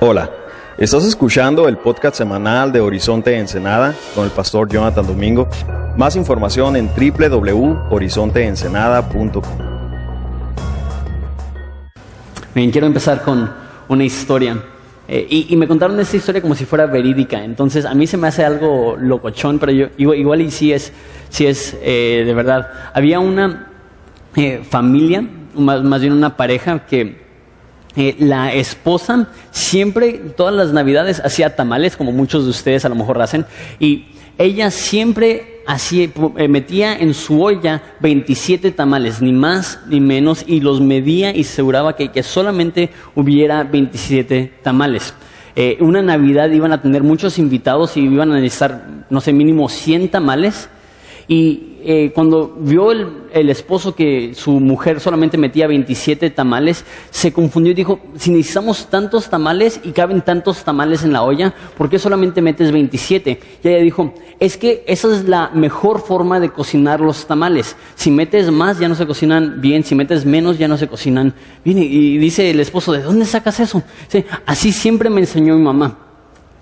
Hola, estás escuchando el podcast semanal de Horizonte Ensenada con el pastor Jonathan Domingo. Más información en www.horizonteensenada.com. Bien, quiero empezar con una historia. Eh, y, me contaron esta historia como si fuera verídica. Entonces, a mí se me hace algo locochón, pero yo, igual, y sí es, es eh, de verdad. Había una eh, familia, más bien una pareja, que eh, la esposa siempre, todas las navidades, hacía tamales, como muchos de ustedes a lo mejor hacen, y ella siempre hacía, eh, metía en su olla 27 tamales, ni más ni menos, y los medía y aseguraba que, solamente hubiera 27 tamales. Eh, una Navidad iban a tener muchos invitados y iban a necesitar, no sé, mínimo 100 tamales. Y eh, cuando vio el, esposo que su mujer solamente metía 27 tamales, se confundió y dijo, si necesitamos tantos tamales y caben tantos tamales en la olla, ¿por qué solamente metes 27? Y ella dijo, es que esa es la mejor forma de cocinar los tamales. Si metes más ya no se cocinan bien, si metes menos ya no se cocinan bien. Y, dice el esposo, ¿de dónde sacas eso? Dice, así siempre me enseñó mi mamá.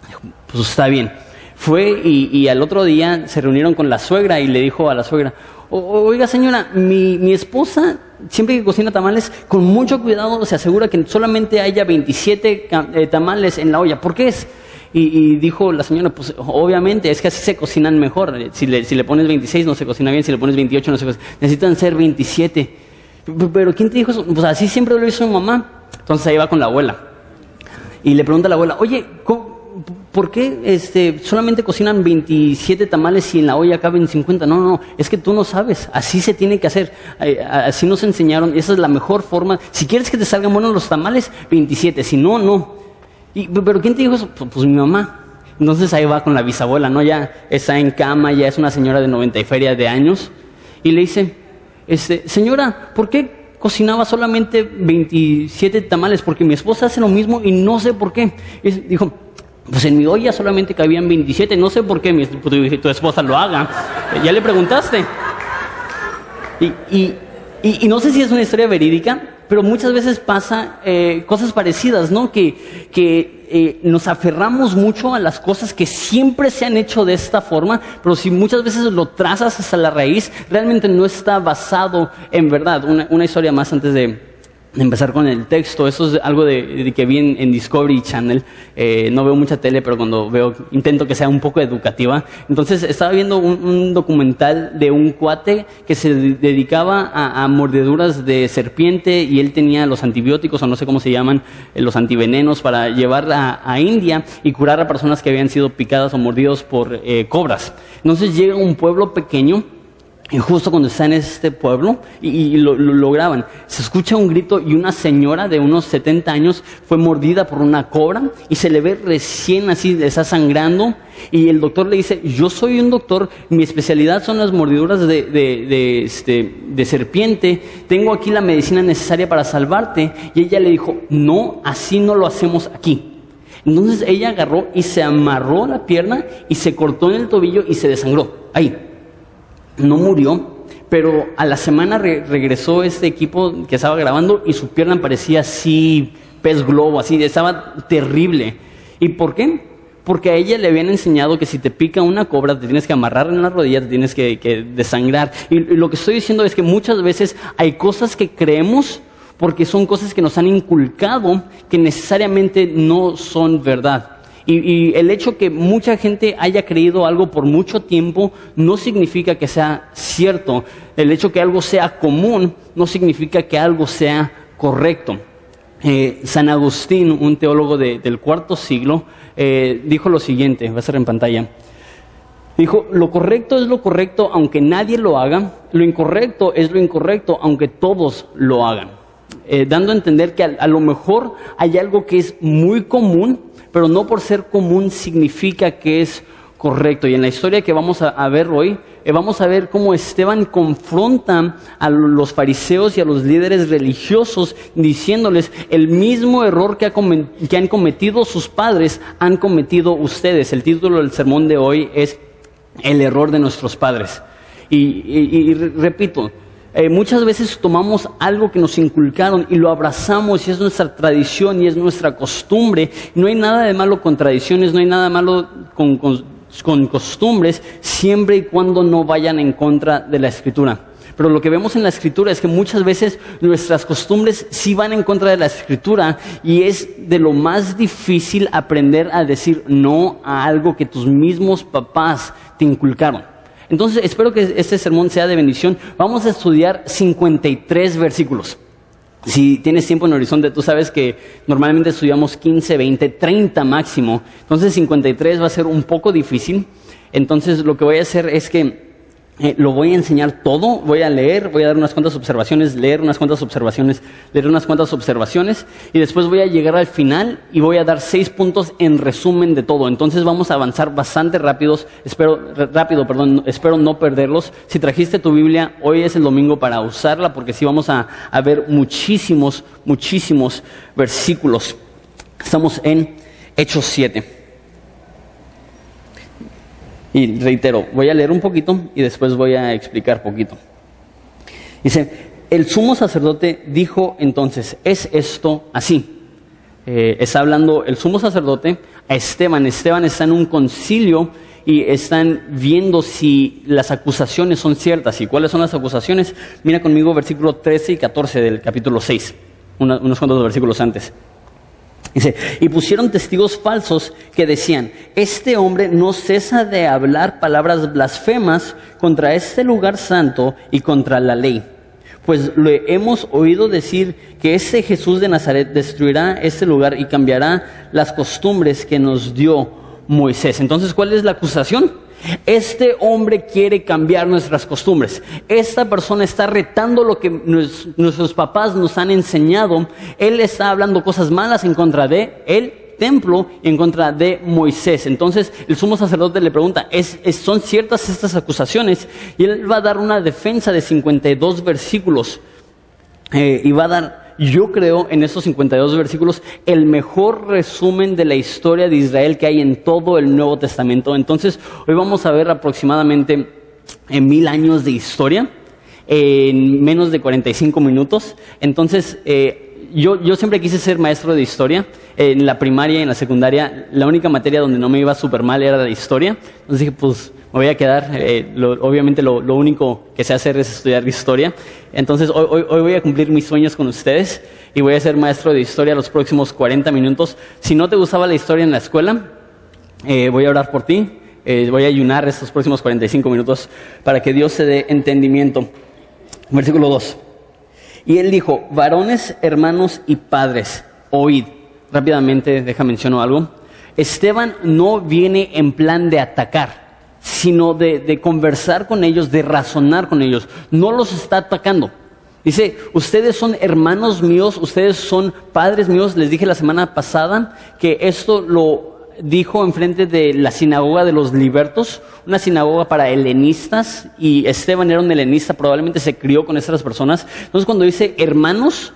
Dijo, pues está bien. Fue y, y, al otro día se reunieron con la suegra y le dijo a la suegra, oiga señora, mi, mi, esposa siempre que cocina tamales, con mucho cuidado se asegura que solamente haya 27 eh, tamales en la olla. ¿Por qué es? Y, y, dijo la señora, pues obviamente es que así se cocinan mejor. Si le, si le pones 26 no se cocina bien, si le pones 28 no se cocina. Necesitan ser 27. Pero ¿quién te dijo eso? Pues así siempre lo hizo mi mamá. Entonces ahí va con la abuela. Y le pregunta a la abuela, oye, ¿cómo? ¿Por qué este, solamente cocinan 27 tamales y en la olla caben 50? No, no, es que tú no sabes, así se tiene que hacer, eh, así nos enseñaron, esa es la mejor forma. Si quieres que te salgan buenos los tamales, 27, si no, no. Y, ¿Pero quién te dijo eso? Pues, pues, mi mamá. Entonces ahí va con la bisabuela, ¿no? Ya está en cama, ya es una señora de 90 y feria de años, y le dice, este, señora, ¿por qué cocinaba solamente 27 tamales? Porque mi esposa hace lo mismo y no sé por qué. Y dijo, pues en mi olla solamente cabían 27, no sé por qué mi, tu, tu esposa lo haga. Ya le preguntaste. Y, y, y, no sé si es una historia verídica, pero muchas veces pasa eh, cosas parecidas, ¿no? Que, que eh, nos aferramos mucho a las cosas que siempre se han hecho de esta forma, pero si muchas veces lo trazas hasta la raíz, realmente no está basado en verdad. Una, una historia más antes de, empezar con el texto. Eso es algo de, que vi en, Discovery Channel. Eh, no veo mucha tele, pero cuando veo, intento que sea un poco educativa. Entonces estaba viendo un, documental de un cuate que se dedicaba a, mordeduras de serpiente y él tenía los antibióticos, o no sé cómo se llaman, eh, los antivenenos para llevar a, India y curar a personas que habían sido picadas o mordidos por eh, cobras. Entonces llega un pueblo pequeño y justo cuando está en este pueblo y, lo, lo, lograban, se escucha un grito y una señora de unos 70 años fue mordida por una cobra y se le ve recién así, está sangrando y el doctor le dice, yo soy un doctor, mi especialidad son las mordiduras de, de, de, este, de serpiente, tengo aquí la medicina necesaria para salvarte. Y ella le dijo, no, así no lo hacemos aquí. Entonces ella agarró y se amarró la pierna y se cortó en el tobillo y se desangró. Ahí no murió, pero a la semana re regresó este equipo que estaba grabando y su pierna parecía así, pez globo, así, estaba terrible. ¿Y por qué? Porque a ella le habían enseñado que si te pica una cobra te tienes que amarrar en la rodilla, te tienes que, desangrar. Y lo que estoy diciendo es que muchas veces hay cosas que creemos porque son cosas que nos han inculcado que necesariamente no son verdad. Y, el hecho que mucha gente haya creído algo por mucho tiempo no significa que sea cierto. El hecho que algo sea común no significa que algo sea correcto. Eh, San Agustín, un teólogo de, del cuarto siglo, eh, dijo lo siguiente, va a ser en pantalla. Dijo, lo correcto es lo correcto aunque nadie lo haga, lo incorrecto es lo incorrecto aunque todos lo hagan. Eh, dando a entender que a, lo mejor hay algo que es muy común, pero no por ser común significa que es correcto. Y en la historia que vamos a, ver hoy, eh, vamos a ver cómo Esteban confronta a los fariseos y a los líderes religiosos diciéndoles el mismo error que, ha que han cometido sus padres, han cometido ustedes. El título del sermón de hoy es El error de nuestros padres. Y repito, eh, muchas veces tomamos algo que nos inculcaron y lo abrazamos y es nuestra tradición y es nuestra costumbre. No hay nada de malo con tradiciones, no hay nada de malo con, con costumbres, siempre y cuando no vayan en contra de la escritura. Pero lo que vemos en la escritura es que muchas veces nuestras costumbres sí van en contra de la escritura y es de lo más difícil aprender a decir no a algo que tus mismos papás te inculcaron. Entonces espero que este sermón sea de bendición. Vamos a estudiar 53 versículos. Si tienes tiempo en Horizonte, tú sabes que normalmente estudiamos 15, 20, 30 máximo. Entonces 53 va a ser un poco difícil. Entonces lo que voy a hacer es que eh, lo voy a enseñar todo, voy a leer, voy a dar unas cuantas observaciones, leer unas cuantas observaciones, leer unas cuantas observaciones y después voy a llegar al final y voy a dar seis puntos en resumen de todo. Entonces vamos a avanzar bastante rápidos, espero, rápido, perdón, espero no perderlos. Si trajiste tu Biblia, hoy es el domingo para usarla porque sí vamos a, a ver muchísimos, muchísimos versículos. Estamos en Hechos 7. Y reitero, voy a leer un poquito y después voy a explicar poquito. Dice, el sumo sacerdote dijo entonces, ¿es esto así? Eh, está hablando el sumo sacerdote a Esteban. Esteban está en un concilio y están viendo si las acusaciones son ciertas. ¿Y cuáles son las acusaciones? Mira conmigo versículo 13 y 14 del capítulo 6, unos cuantos versículos antes. Dice, y pusieron testigos falsos que decían, este hombre no cesa de hablar palabras blasfemas contra este lugar santo y contra la ley. Pues le hemos oído decir que este Jesús de Nazaret destruirá este lugar y cambiará las costumbres que nos dio Moisés. Entonces, ¿cuál es la acusación? Este hombre quiere cambiar nuestras costumbres. Esta persona está retando lo que nuestros papás nos han enseñado. Él está hablando cosas malas en contra de el templo en contra de Moisés. Entonces el sumo sacerdote le pregunta, son ciertas estas acusaciones? Y él va a dar una defensa de 52 versículos eh, y va a dar yo creo en esos 52 versículos el mejor resumen de la historia de Israel que hay en todo el Nuevo Testamento. Entonces, hoy vamos a ver aproximadamente en mil años de historia en menos de 45 minutos. Entonces, eh, yo, yo siempre quise ser maestro de historia. En la primaria y en la secundaria, la única materia donde no me iba súper mal era la historia. Entonces dije, pues me voy a quedar, eh, obviamente lo, único que sé hacer es estudiar historia. Entonces hoy, voy a cumplir mis sueños con ustedes y voy a ser maestro de historia los próximos 40 minutos. Si no te gustaba la historia en la escuela, eh, voy a orar por ti, eh, voy a ayunar estos próximos 45 minutos para que Dios se dé entendimiento. Versículo 2. Y él dijo, varones, hermanos y padres, oíd. Rápidamente, deja menciono algo. Esteban no viene en plan de atacar sino de, conversar con ellos, de razonar con ellos. No los está atacando. Dice, ustedes son hermanos míos, ustedes son padres míos. Les dije la semana pasada que esto lo dijo enfrente de la sinagoga de los libertos, una sinagoga para helenistas, y Esteban era un helenista, probablemente se crió con esas personas. Entonces cuando dice hermanos,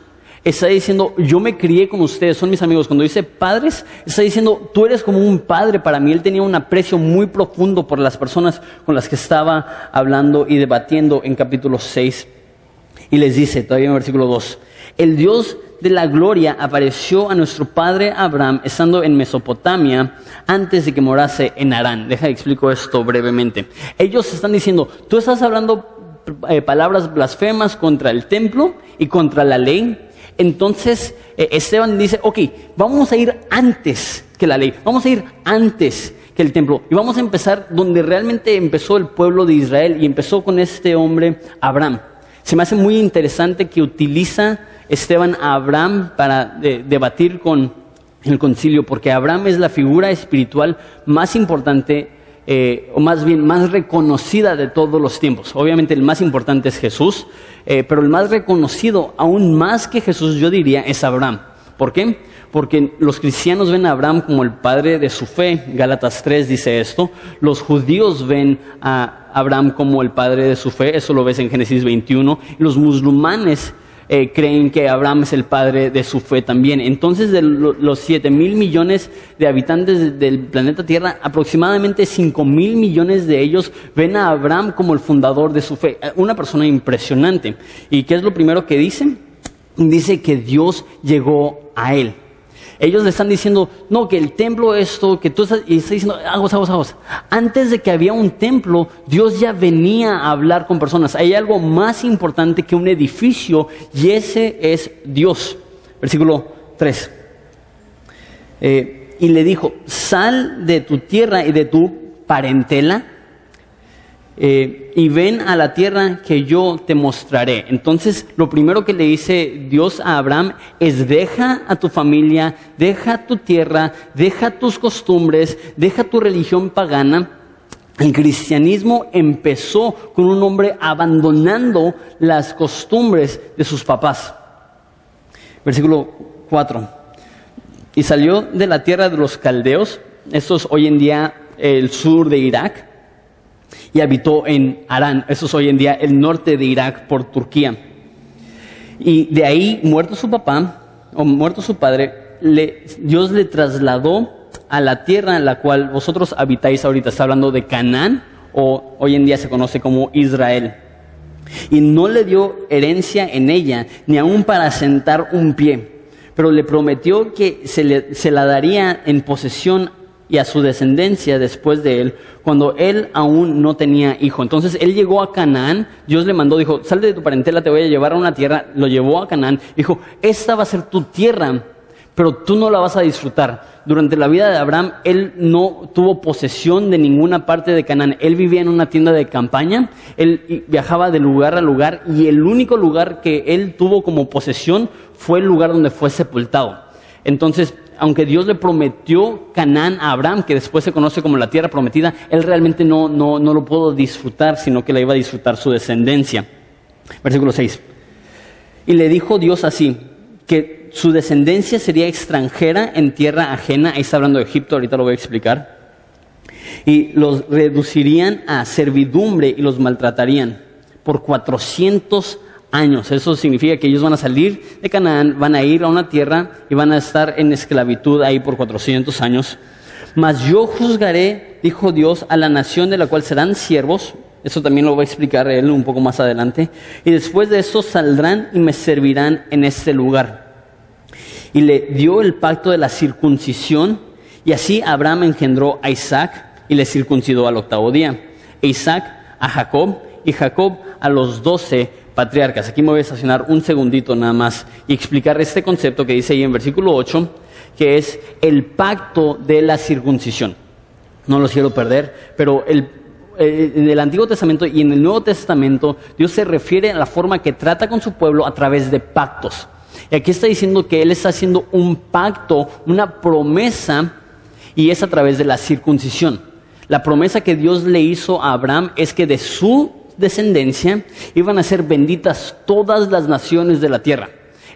está diciendo, yo me crié con ustedes, son mis amigos. Cuando dice padres, está diciendo, tú eres como un padre para mí. Él tenía un aprecio muy profundo por las personas con las que estaba hablando y debatiendo en capítulo 6. Y les dice, todavía en versículo 2, el Dios de la gloria apareció a nuestro padre Abraham estando en Mesopotamia antes de que morase en Harán. Deja de explico esto brevemente. Ellos están diciendo, tú estás hablando eh, palabras blasfemas contra el templo y contra la ley entonces eh, Esteban dice, ok, vamos a ir antes que la ley, vamos a ir antes que el templo y vamos a empezar donde realmente empezó el pueblo de Israel y empezó con este hombre Abraham. Se me hace muy interesante que utiliza Esteban a Abraham para debatir con el concilio, porque Abraham es la figura espiritual más importante eh, o más bien más reconocida de todos los tiempos. Obviamente el más importante es Jesús, eh, pero el más reconocido, aún más que Jesús, yo diría, es Abraham. ¿Por qué? Porque los cristianos ven a Abraham como el padre de su fe, Gálatas 3 dice esto, los judíos ven a Abraham como el padre de su fe, eso lo ves en Génesis 21, los musulmanes eh, creen que Abraham es el padre de su fe también. Entonces, de los 7 mil millones de habitantes del planeta Tierra, aproximadamente 5 mil millones de ellos ven a Abraham como el fundador de su fe. Una persona impresionante. ¿Y qué es lo primero que dice? Dice que Dios llegó a él. Ellos le están diciendo, no, que el templo esto, que tú estás, y está diciendo, aguas, aguas, aguas. Antes de que había un templo, Dios ya venía a hablar con personas. Hay algo más importante que un edificio y ese es Dios. Versículo 3. Eh, y le dijo, sal de tu tierra y de tu parentela eh, y ven a la tierra que yo te mostraré. Entonces, lo primero que le dice Dios a Abraham es deja a tu familia, deja tu tierra, deja tus costumbres, deja tu religión pagana. El cristianismo empezó con un hombre abandonando las costumbres de sus papás. Versículo 4. Y salió de la tierra de los caldeos, esto es hoy en día el sur de Irak, y habitó en Arán, eso es hoy en día el norte de Irak por Turquía. Y de ahí, muerto su papá, o muerto su padre, Dios le trasladó a la tierra en la cual vosotros habitáis ahorita. Está hablando de Canaán, o hoy en día se conoce como Israel. Y no le dio herencia en ella, ni aún para sentar un pie, pero le prometió que se, se la daría en posesión y a su descendencia después de él, cuando él aún no tenía hijo. Entonces él llegó a Canaán, Dios le mandó, dijo, sal de tu parentela, te voy a llevar a una tierra, lo llevó a Canaán, dijo, esta va a ser tu tierra, pero tú no la vas a disfrutar. Durante la vida de Abraham, él no tuvo posesión de ninguna parte de Canaán. Él vivía en una tienda de campaña, él viajaba de lugar a lugar y el único lugar que él tuvo como posesión fue el lugar donde fue sepultado. Entonces, aunque Dios le prometió Canaán a Abraham, que después se conoce como la tierra prometida, él realmente no, no, no lo pudo disfrutar, sino que la iba a disfrutar su descendencia. Versículo 6. Y le dijo Dios así, que su descendencia sería extranjera en tierra ajena, ahí está hablando de Egipto, ahorita lo voy a explicar, y los reducirían a servidumbre y los maltratarían por 400 años. Eso significa que ellos van a salir de Canaán, van a ir a una tierra y van a estar en esclavitud ahí por 400 años. Mas yo juzgaré, dijo Dios, a la nación de la cual serán siervos. Eso también lo va a explicar él un poco más adelante. Y después de eso saldrán y me servirán en este lugar. Y le dio el pacto de la circuncisión. Y así Abraham engendró a Isaac y le circuncidó al octavo día. E Isaac a Jacob y Jacob a los doce patriarcas. Aquí me voy a estacionar un segundito nada más y explicar este concepto que dice ahí en versículo 8, que es el pacto de la circuncisión. No lo quiero perder, pero el, eh, en el Antiguo Testamento y en el Nuevo Testamento Dios se refiere a la forma que trata con su pueblo a través de pactos. Y aquí está diciendo que Él está haciendo un pacto, una promesa, y es a través de la circuncisión. La promesa que Dios le hizo a Abraham es que de su descendencia iban a ser benditas todas las naciones de la tierra.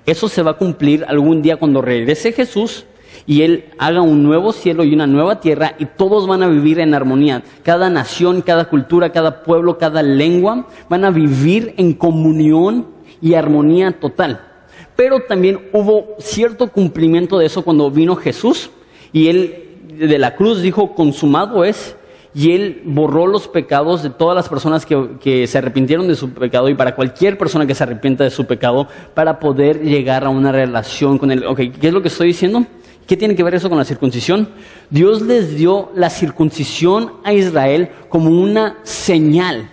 Eso se va a cumplir algún día cuando regrese Jesús y Él haga un nuevo cielo y una nueva tierra y todos van a vivir en armonía. Cada nación, cada cultura, cada pueblo, cada lengua van a vivir en comunión y armonía total. Pero también hubo cierto cumplimiento de eso cuando vino Jesús y Él de la cruz dijo, consumado es, y Él borró los pecados de todas las personas que, se arrepintieron de su pecado y para cualquier persona que se arrepienta de su pecado para poder llegar a una relación con Él. ¿qué es lo que estoy diciendo? ¿Qué tiene que ver eso con la circuncisión? Dios les dio la circuncisión a Israel como una señal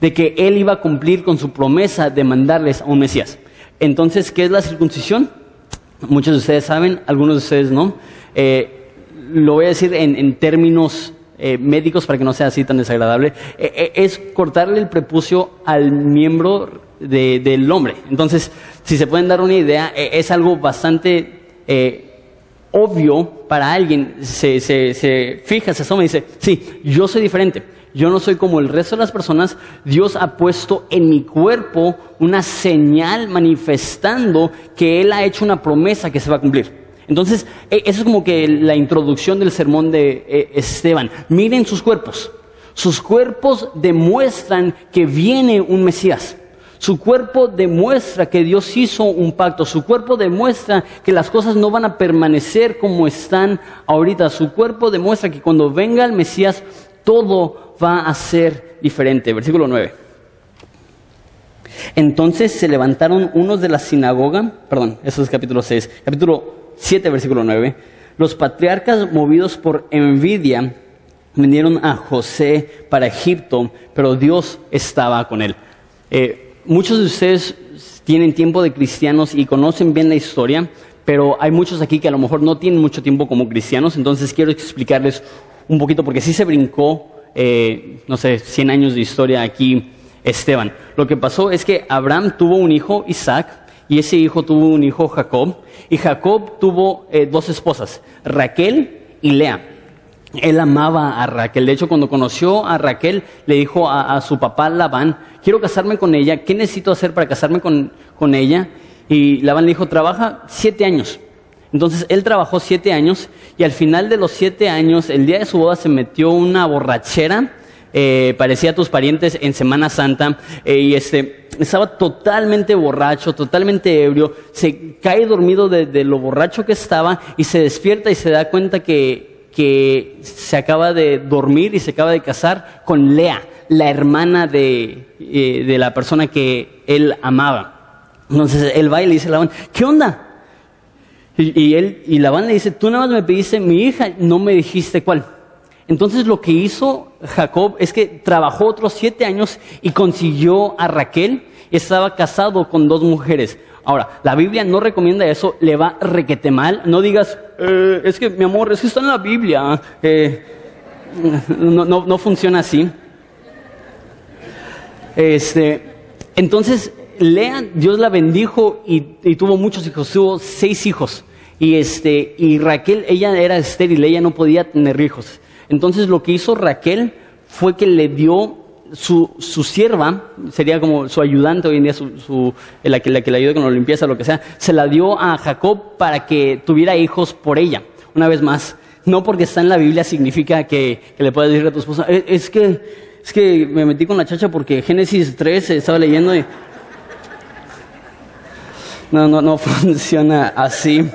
de que Él iba a cumplir con su promesa de mandarles a un Mesías. Entonces, ¿qué es la circuncisión? Muchos de ustedes saben, algunos de ustedes no. Eh, lo voy a decir en términos eh, médicos para que no sea así tan desagradable, eh, eh, es cortarle el prepucio al miembro del hombre. Entonces, si se pueden dar una idea, es algo bastante obvio para alguien. Se, se, se fija, se asoma y dice, sí, yo soy diferente. Yo no soy como el resto de las personas. Dios ha puesto en mi cuerpo una señal manifestando que Él ha hecho una promesa que se va a cumplir. Entonces, e, eso es como que la introducción del sermón de eh, Esteban. Miren sus cuerpos. Sus cuerpos demuestran que viene un Mesías. Su cuerpo demuestra que Dios hizo un pacto. Su cuerpo demuestra que las cosas no van a permanecer como están ahorita. Su cuerpo demuestra que cuando venga el Mesías todo va a ser diferente. Versículo 9. Entonces se levantaron unos de la sinagoga, perdón, eso es capítulo 6, capítulo 7, versículo 9. Los patriarcas movidos por envidia vinieron a José para Egipto, pero Dios estaba con él. Eh, muchos de ustedes tienen tiempo de cristianos y conocen bien la historia, pero hay muchos aquí que a lo mejor no tienen mucho tiempo como cristianos, entonces quiero explicarles un poquito, porque sí se brincó, eh, no sé, 100 años de historia aquí Esteban. Lo que pasó es que Abraham tuvo un hijo, Isaac, y ese hijo tuvo un hijo, Jacob, y Jacob tuvo eh, dos esposas, Raquel y Lea. Él amaba a Raquel. De hecho, cuando conoció a Raquel, le dijo a, su papá Labán, quiero casarme con ella, ¿qué necesito hacer para casarme con, con ella? Y Labán le dijo, trabaja siete años. Entonces él trabajó siete años y al final de los siete años, el día de su boda, se metió una borrachera eh, parecía a tus parientes en Semana Santa eh, y este, estaba totalmente borracho, totalmente ebrio, se cae dormido de, lo borracho que estaba y se despierta y se da cuenta que, que se acaba de dormir y se acaba de casar con Lea, la hermana de, eh, de la persona que él amaba. Entonces él va y le dice a Labán, ¿qué onda? Y, y, él, y Labán le dice, tú nada más me pediste mi hija, no me dijiste cuál. Entonces lo que hizo Jacob es que trabajó otros siete años y consiguió a Raquel. Estaba casado con dos mujeres. Ahora, la Biblia no recomienda eso, le va requete mal. No digas, eh, es que mi amor, es que está en la Biblia. Eh, no, no, funciona así. Este, entonces, Lea, Dios la bendijo y, y, tuvo muchos hijos, tuvo seis hijos. Y, este, y Raquel, ella era estéril, ella no podía tener hijos. Entonces lo que hizo Raquel fue que le dio su, su sierva, sería como su ayudante hoy en día, su, la, que, la que le ayuda con la limpieza, lo que sea, se la dio a Jacob para que tuviera hijos por ella. Una vez más, no porque está en la Biblia significa que, le puedas decir a tu esposa, eh, es, que, es que me metí con la chacha porque Génesis 3 estaba leyendo y... No, no, no funciona así.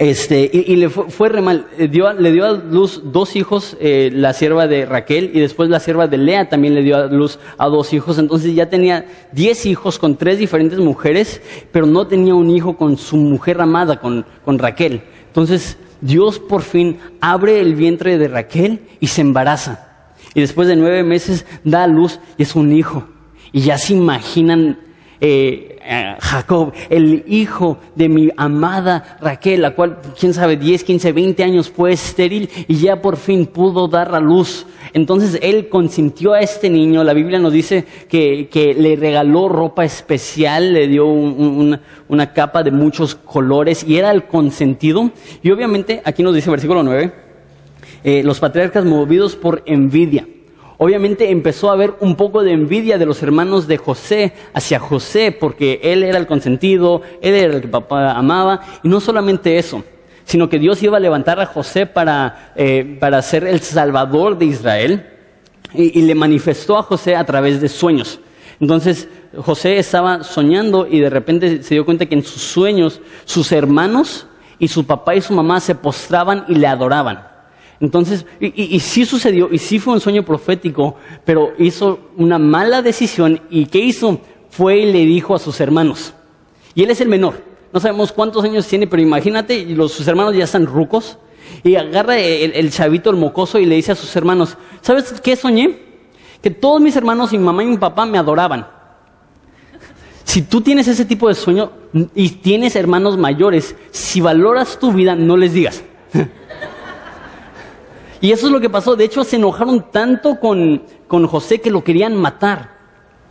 Este, y, le fue, re mal. Eh, le dio a luz dos hijos, eh, la sierva de Raquel, y después la sierva de Lea también le dio a luz a dos hijos. Entonces ya tenía diez hijos con tres diferentes mujeres, pero no tenía un hijo con su mujer amada, con, con Raquel. Entonces Dios por fin abre el vientre de Raquel y se embaraza. Y después de nueve meses da a luz y es un hijo. Y ya se imaginan eh, eh, Jacob, el hijo de mi amada Raquel, la cual, quién sabe, 10, 15, 20 años fue estéril y ya por fin pudo dar a luz. Entonces él consintió a este niño, la Biblia nos dice que, que le regaló ropa especial, le dio una capa de muchos colores y era el consentido. Y obviamente, aquí nos dice versículo 9, eh, los patriarcas movidos por envidia obviamente empezó a haber un poco de envidia de los hermanos de José hacia José, porque él era el consentido, él era el que papá amaba, y no solamente eso, sino que Dios iba a levantar a José para, eh, para ser el salvador de Israel, y, y le manifestó a José a través de sueños. Entonces José estaba soñando y de repente se dio cuenta que en sus sueños sus hermanos y su papá y su mamá se postraban y le adoraban. Entonces, y, sí sucedió, y sí fue un sueño profético, pero hizo una mala decisión y ¿qué hizo? Fue y le dijo a sus hermanos. Y él es el menor. No sabemos cuántos años tiene, pero imagínate, los, sus hermanos ya están rucos. Y agarra el, el, chavito, el mocoso, y le dice a sus hermanos, ¿sabes qué soñé? Que todos mis hermanos, mi mamá y mi papá me adoraban. Si tú tienes ese tipo de sueño y tienes hermanos mayores, si valoras tu vida, no les digas. Y eso es lo que pasó. De hecho, se enojaron tanto con, con José que lo querían matar.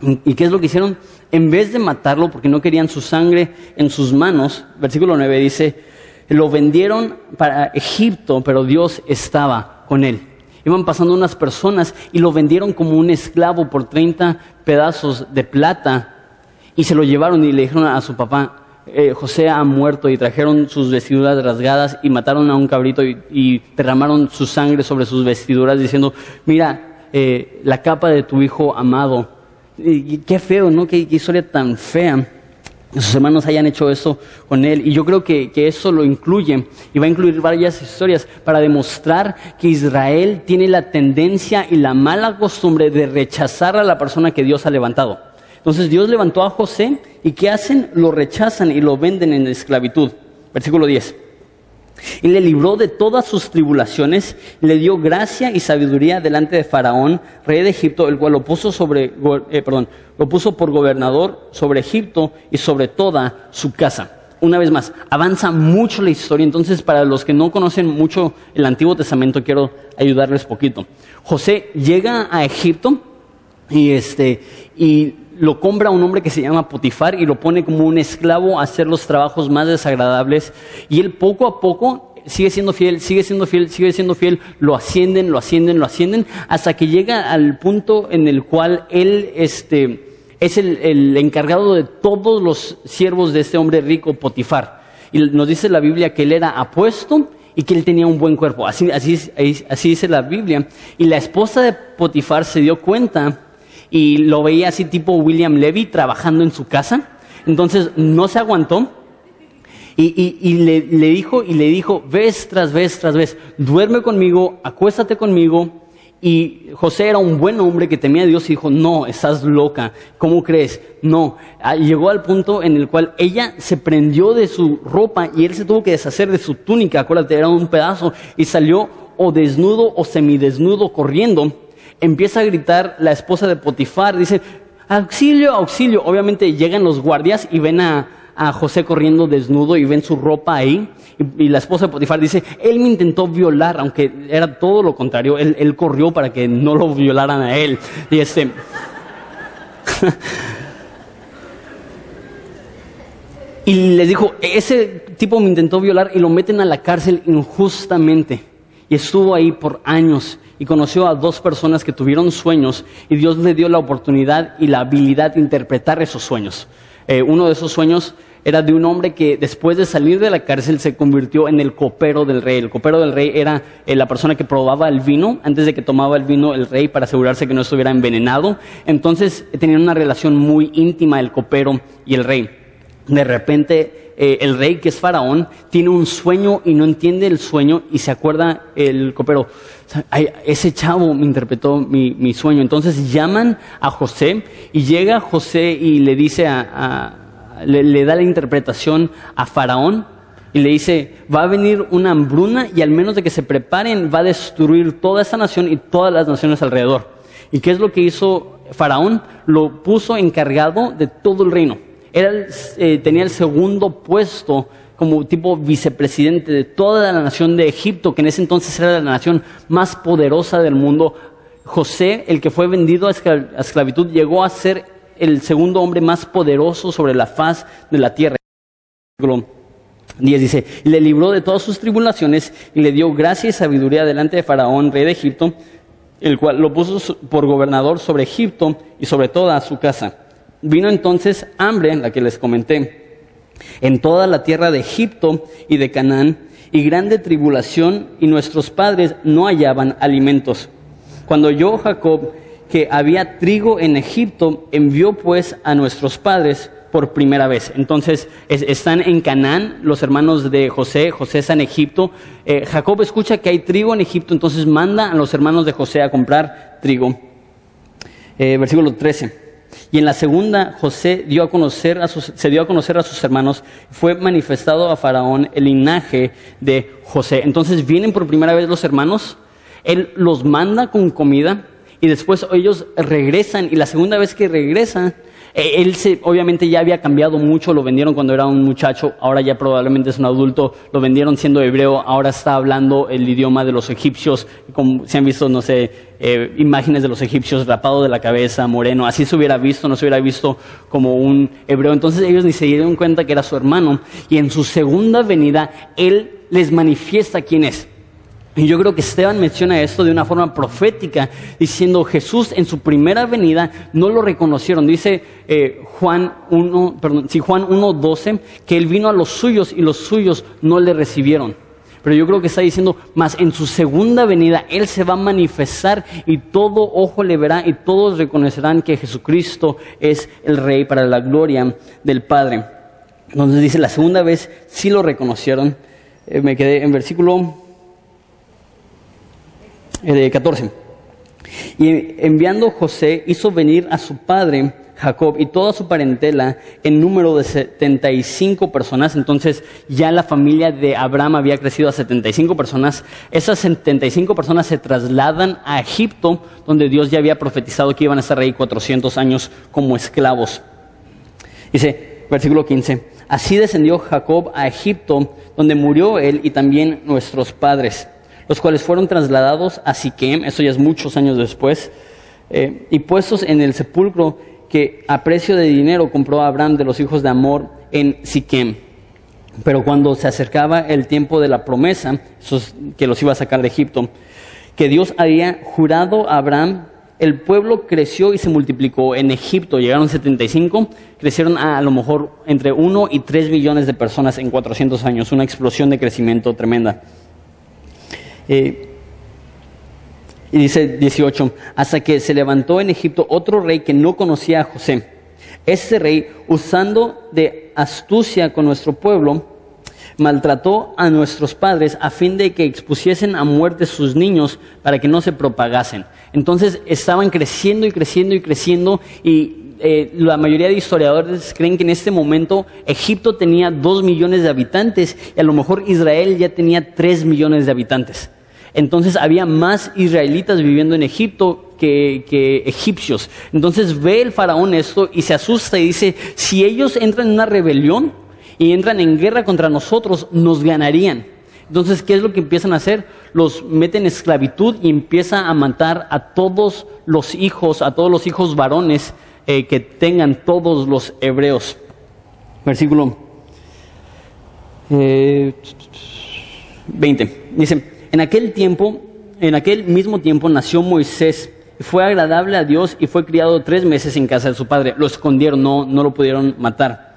¿Y qué es lo que hicieron? En vez de matarlo, porque no querían su sangre en sus manos, versículo 9 dice, lo vendieron para Egipto, pero Dios estaba con él. Iban pasando unas personas y lo vendieron como un esclavo por 30 pedazos de plata y se lo llevaron y le dijeron a su papá, eh, José ha muerto y trajeron sus vestiduras rasgadas y mataron a un cabrito y, derramaron su sangre sobre sus vestiduras diciendo, mira, eh, la capa de tu hijo amado y qué feo, ¿no? Qué, historia tan fea sus hermanos hayan hecho eso con él. Y yo creo que, que, eso lo incluye y va a incluir varias historias para demostrar que Israel tiene la tendencia y la mala costumbre de rechazar a la persona que Dios ha levantado. Entonces Dios levantó a José y ¿qué hacen? Lo rechazan y lo venden en esclavitud. Versículo 10. Y le libró de todas sus tribulaciones, le dio gracia y sabiduría delante de Faraón, rey de Egipto, el cual lo puso sobre, eh, perdón, lo puso por gobernador sobre Egipto y sobre toda su casa. Una vez más, avanza mucho la historia, entonces para los que no conocen mucho el Antiguo Testamento quiero ayudarles poquito. José llega a Egipto y este y lo compra un hombre que se llama Potifar y lo pone como un esclavo a hacer los trabajos más desagradables. Y él poco a poco sigue siendo fiel, sigue siendo fiel, sigue siendo fiel, lo ascienden, lo ascienden, lo ascienden, hasta que llega al punto en el cual él este, es el, el encargado de todos los siervos de este hombre rico, Potifar. Y nos dice la Biblia que él era apuesto y que él tenía un buen cuerpo. Así, así, así dice la Biblia. Y la esposa de Potifar se dio cuenta y lo veía así tipo William Levy trabajando en su casa. Entonces no se aguantó y, y, le, le, dijo y le dijo vez tras vez tras vez, duerme conmigo, acuéstate conmigo. Y José era un buen hombre que temía a Dios y dijo, no, estás loca, ¿cómo crees? No, ah, llegó al punto en el cual ella se prendió de su ropa y él se tuvo que deshacer de su túnica, acuérdate, era un pedazo, y salió o desnudo o semidesnudo corriendo empieza a gritar la esposa de Potifar, dice, auxilio, auxilio. Obviamente llegan los guardias y ven a, José corriendo desnudo y ven su ropa ahí. Y, la esposa de Potifar dice, él me intentó violar, aunque era todo lo contrario, él, él corrió para que no lo violaran a él. Y este... y les dijo, ese tipo me intentó violar y lo meten a la cárcel injustamente. Y estuvo ahí por años y conoció a dos personas que tuvieron sueños y Dios le dio la oportunidad y la habilidad de interpretar esos sueños. Eh, uno de esos sueños era de un hombre que después de salir de la cárcel se convirtió en el copero del rey. El copero del rey era eh, la persona que probaba el vino antes de que tomaba el vino el rey para asegurarse que no estuviera envenenado. Entonces tenían una relación muy íntima el copero y el rey. De repente eh, el rey, que es faraón, tiene un sueño y no entiende el sueño y se acuerda el copero, ese chavo me interpretó mi, sueño. Entonces llaman a José y llega José y le dice a, le, da la interpretación a faraón y le dice, va a venir una hambruna y al menos de que se preparen va a destruir toda esta nación y todas las naciones alrededor. ¿Y qué es lo que hizo Faraón? Lo puso encargado de todo el reino. Era eh, tenía el segundo puesto como tipo vicepresidente de toda la nación de Egipto, que en ese entonces era la nación más poderosa del mundo. José, el que fue vendido a esclavitud, llegó a ser el segundo hombre más poderoso sobre la faz de la tierra. 10 dice, le libró de todas sus tribulaciones y le dio gracia y sabiduría delante de Faraón, rey de Egipto, el cual lo puso por gobernador sobre Egipto y sobre toda su casa. Vino entonces hambre, la que les comenté, en toda la tierra de Egipto y de Canaán, y grande tribulación, y nuestros padres no hallaban alimentos. Cuando oyó Jacob que había trigo en Egipto, envió pues a nuestros padres por primera vez. Entonces están en Canaán los hermanos de José, José está en Egipto. Eh, Jacob escucha que hay trigo en Egipto, entonces manda a los hermanos de José a comprar trigo. Eh, versículo 13. Y en la segunda, José se dio a conocer a sus hermanos, fue manifestado a Faraón el linaje de José. Entonces vienen por primera vez los hermanos, él los manda con comida y después ellos regresan y la segunda vez que regresan, eh, él se, obviamente ya había cambiado mucho, lo vendieron cuando era un muchacho, ahora ya probablemente es un adulto, lo vendieron siendo hebreo, ahora está hablando el idioma de los egipcios, como se han visto, no sé, eh, imágenes de los egipcios rapado de la cabeza, moreno, así se hubiera visto, no se hubiera visto como un hebreo. Entonces ellos ni se dieron cuenta que era su hermano y en su segunda venida él les manifiesta quién es. Y yo creo que Esteban menciona esto de una forma profética, diciendo Jesús en su primera venida no lo reconocieron. Dice eh, Juan 1, perdón, sí, Juan 1.12 que él vino a los suyos y los suyos no le recibieron. Pero yo creo que está diciendo, más en su segunda venida, Él se va a manifestar y todo ojo le verá y todos reconocerán que Jesucristo es el Rey para la gloria del Padre. Entonces dice, la segunda vez sí lo reconocieron. Eh, me quedé en versículo 14. Eh, y enviando José hizo venir a su padre Jacob y toda su parentela en número de 75 personas. Entonces ya la familia de Abraham había crecido a 75 personas. Esas 75 personas se trasladan a Egipto, donde Dios ya había profetizado que iban a estar ahí 400 años como esclavos. Dice, versículo 15, así descendió Jacob a Egipto, donde murió él y también nuestros padres, los cuales fueron trasladados a Siquem, eso ya es muchos años después, eh, y puestos en el sepulcro que a precio de dinero compró Abraham de los hijos de Amor en Siquem. Pero cuando se acercaba el tiempo de la promesa, que los iba a sacar de Egipto, que Dios había jurado a Abraham, el pueblo creció y se multiplicó. En Egipto llegaron 75, crecieron a, a lo mejor entre 1 y 3 millones de personas en 400 años, una explosión de crecimiento tremenda. Eh, y dice 18, hasta que se levantó en Egipto otro rey que no conocía a José. Ese rey, usando de astucia con nuestro pueblo, maltrató a nuestros padres a fin de que expusiesen a muerte sus niños para que no se propagasen. Entonces estaban creciendo y creciendo y creciendo y eh, la mayoría de historiadores creen que en este momento Egipto tenía dos millones de habitantes y a lo mejor Israel ya tenía tres millones de habitantes. Entonces había más israelitas viviendo en Egipto que, egipcios. Entonces ve el faraón esto y se asusta y dice, si ellos entran en una rebelión y entran en guerra contra nosotros, nos ganarían. Entonces, ¿qué es lo que empiezan a hacer? Los meten en esclavitud y empieza a matar a todos los hijos, a todos los hijos varones eh, que tengan todos los hebreos. Versículo 20. Eh, dice, en aquel tiempo, en aquel mismo tiempo nació Moisés. Fue agradable a Dios y fue criado tres meses en casa de su padre. Lo escondieron, no, no lo pudieron matar.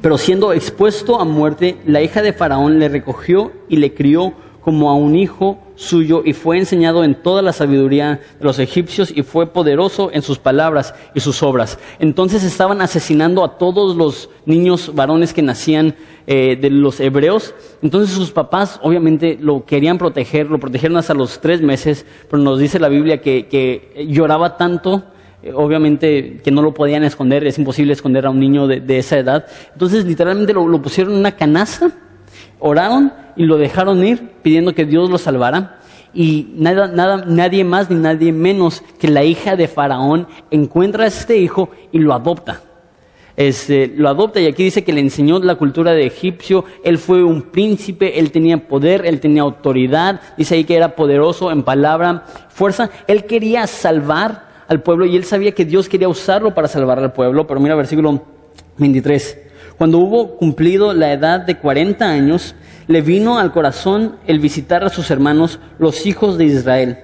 Pero siendo expuesto a muerte, la hija de Faraón le recogió y le crió como a un hijo suyo y fue enseñado en toda la sabiduría de los egipcios y fue poderoso en sus palabras y sus obras. Entonces estaban asesinando a todos los niños varones que nacían eh, de los hebreos. Entonces sus papás obviamente lo querían proteger, lo protegieron hasta los tres meses, pero nos dice la Biblia que, lloraba tanto eh, obviamente que no lo podían esconder, es imposible esconder a un niño de, esa edad. Entonces literalmente lo, lo pusieron en una canasta oraron y lo dejaron ir pidiendo que Dios lo salvara. Y nada, nada, nadie más ni nadie menos que la hija de Faraón encuentra a este hijo y lo adopta. Este, lo adopta y aquí dice que le enseñó la cultura de egipcio, él fue un príncipe, él tenía poder, él tenía autoridad, dice ahí que era poderoso en palabra, fuerza, él quería salvar al pueblo y él sabía que Dios quería usarlo para salvar al pueblo, pero mira versículo 23. Cuando hubo cumplido la edad de 40 años, le vino al corazón el visitar a sus hermanos, los hijos de Israel.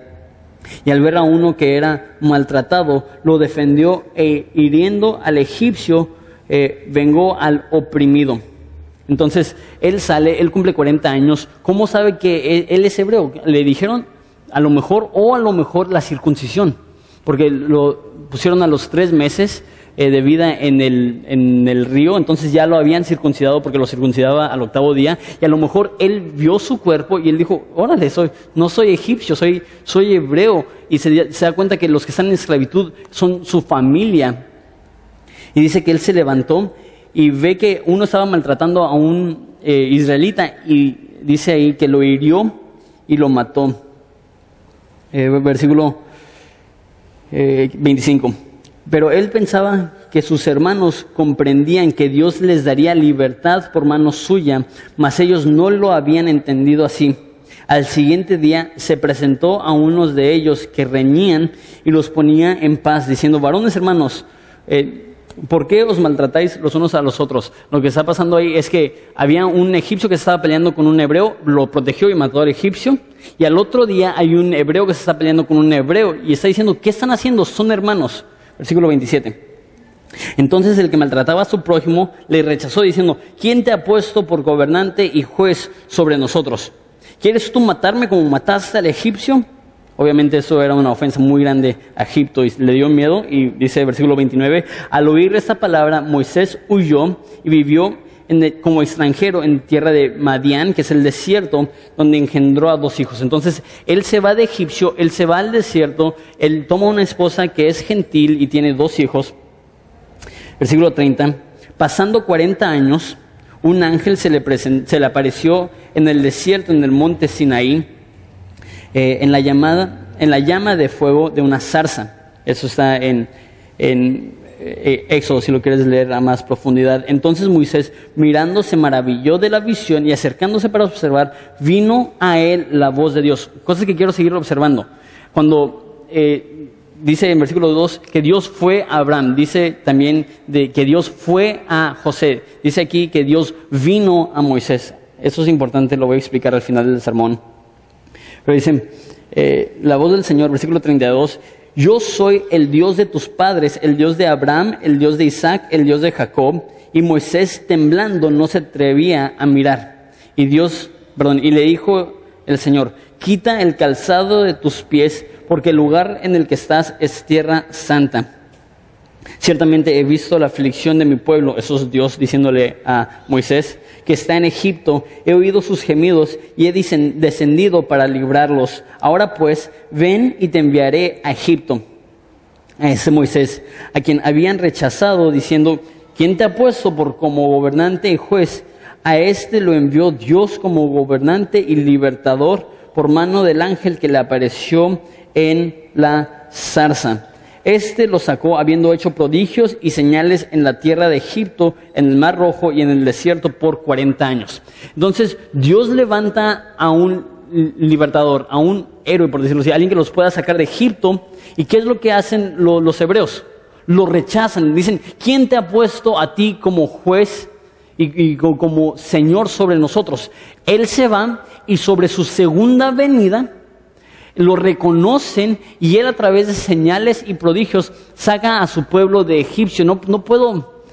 Y al ver a uno que era maltratado, lo defendió e hiriendo al egipcio, eh, vengó al oprimido. Entonces, él sale, él cumple 40 años. ¿Cómo sabe que él, es hebreo? Le dijeron a lo mejor, o a lo mejor la circuncisión, porque lo pusieron a los tres meses eh, de vida en el, en el río, entonces ya lo habían circuncidado porque lo circuncidaba al octavo día, y a lo mejor él vio su cuerpo y él dijo, órale, soy, no soy egipcio, soy, soy hebreo, y se, da cuenta que los que están en esclavitud son su familia. Y dice que él se levantó y ve que uno estaba maltratando a un eh, israelita y dice ahí que lo hirió y lo mató. Eh, versículo 25. Pero él pensaba que sus hermanos comprendían que Dios les daría libertad por mano suya, mas ellos no lo habían entendido así. Al siguiente día se presentó a unos de ellos que reñían y los ponía en paz, diciendo, varones hermanos, eh, ¿por qué os maltratáis los unos a los otros? Lo que está pasando ahí es que había un egipcio que estaba peleando con un hebreo, lo protegió y mató al egipcio, y al otro día hay un hebreo que se está peleando con un hebreo y está diciendo, ¿qué están haciendo? Son hermanos. Versículo 27. Entonces el que maltrataba a su prójimo le rechazó diciendo, ¿quién te ha puesto por gobernante y juez sobre nosotros? ¿Quieres tú matarme como mataste al egipcio? Obviamente eso era una ofensa muy grande a Egipto y le dio miedo y dice el versículo 29, al oír esta palabra Moisés huyó y vivió como extranjero en tierra de Madián, que es el desierto, donde engendró a dos hijos. Entonces, él se va de egipcio, él se va al desierto, él toma una esposa que es gentil y tiene dos hijos. Versículo 30. Pasando 40 años, un ángel se le, apareció en el desierto, en el monte Sinaí, eh, en, la llamada, en la llama de fuego de una zarza. Eso está en, en eh, Éxodo, si lo quieres leer a más profundidad. Entonces Moisés, mirando, se maravilló de la visión y acercándose para observar, vino a él la voz de Dios. Cosas que quiero seguir observando. Cuando eh, dice en versículo 2 que Dios fue a Abraham, dice también de que Dios fue a José, dice aquí que Dios vino a Moisés. Eso es importante, lo voy a explicar al final del sermón. Pero dice, eh, la voz del Señor, versículo 32, yo soy el Dios de tus padres, el Dios de Abraham, el Dios de Isaac, el Dios de Jacob. Y Moisés temblando no se atrevía a mirar. Y Dios, perdón, y le dijo el Señor, quita el calzado de tus pies porque el lugar en el que estás es tierra santa. Ciertamente he visto la aflicción de mi pueblo, eso es Dios diciéndole a Moisés, que está en Egipto, he oído sus gemidos y he descendido para librarlos. Ahora pues, ven y te enviaré a Egipto. A ese Moisés, a quien habían rechazado, diciendo, ¿quién te ha puesto por como gobernante y juez? A este lo envió Dios como gobernante y libertador por mano del ángel que le apareció en la zarza. Este lo sacó habiendo hecho prodigios y señales en la tierra de Egipto, en el Mar Rojo y en el desierto por 40 años. Entonces, Dios levanta a un libertador, a un héroe, por decirlo así, alguien que los pueda sacar de Egipto. ¿Y qué es lo que hacen los hebreos? Lo rechazan, dicen, ¿quién te ha puesto a ti como juez y como Señor sobre nosotros? Él se va y sobre su segunda venida, lo reconocen y él a través de señales y prodigios saca a su pueblo de Egipcio. No, puedo,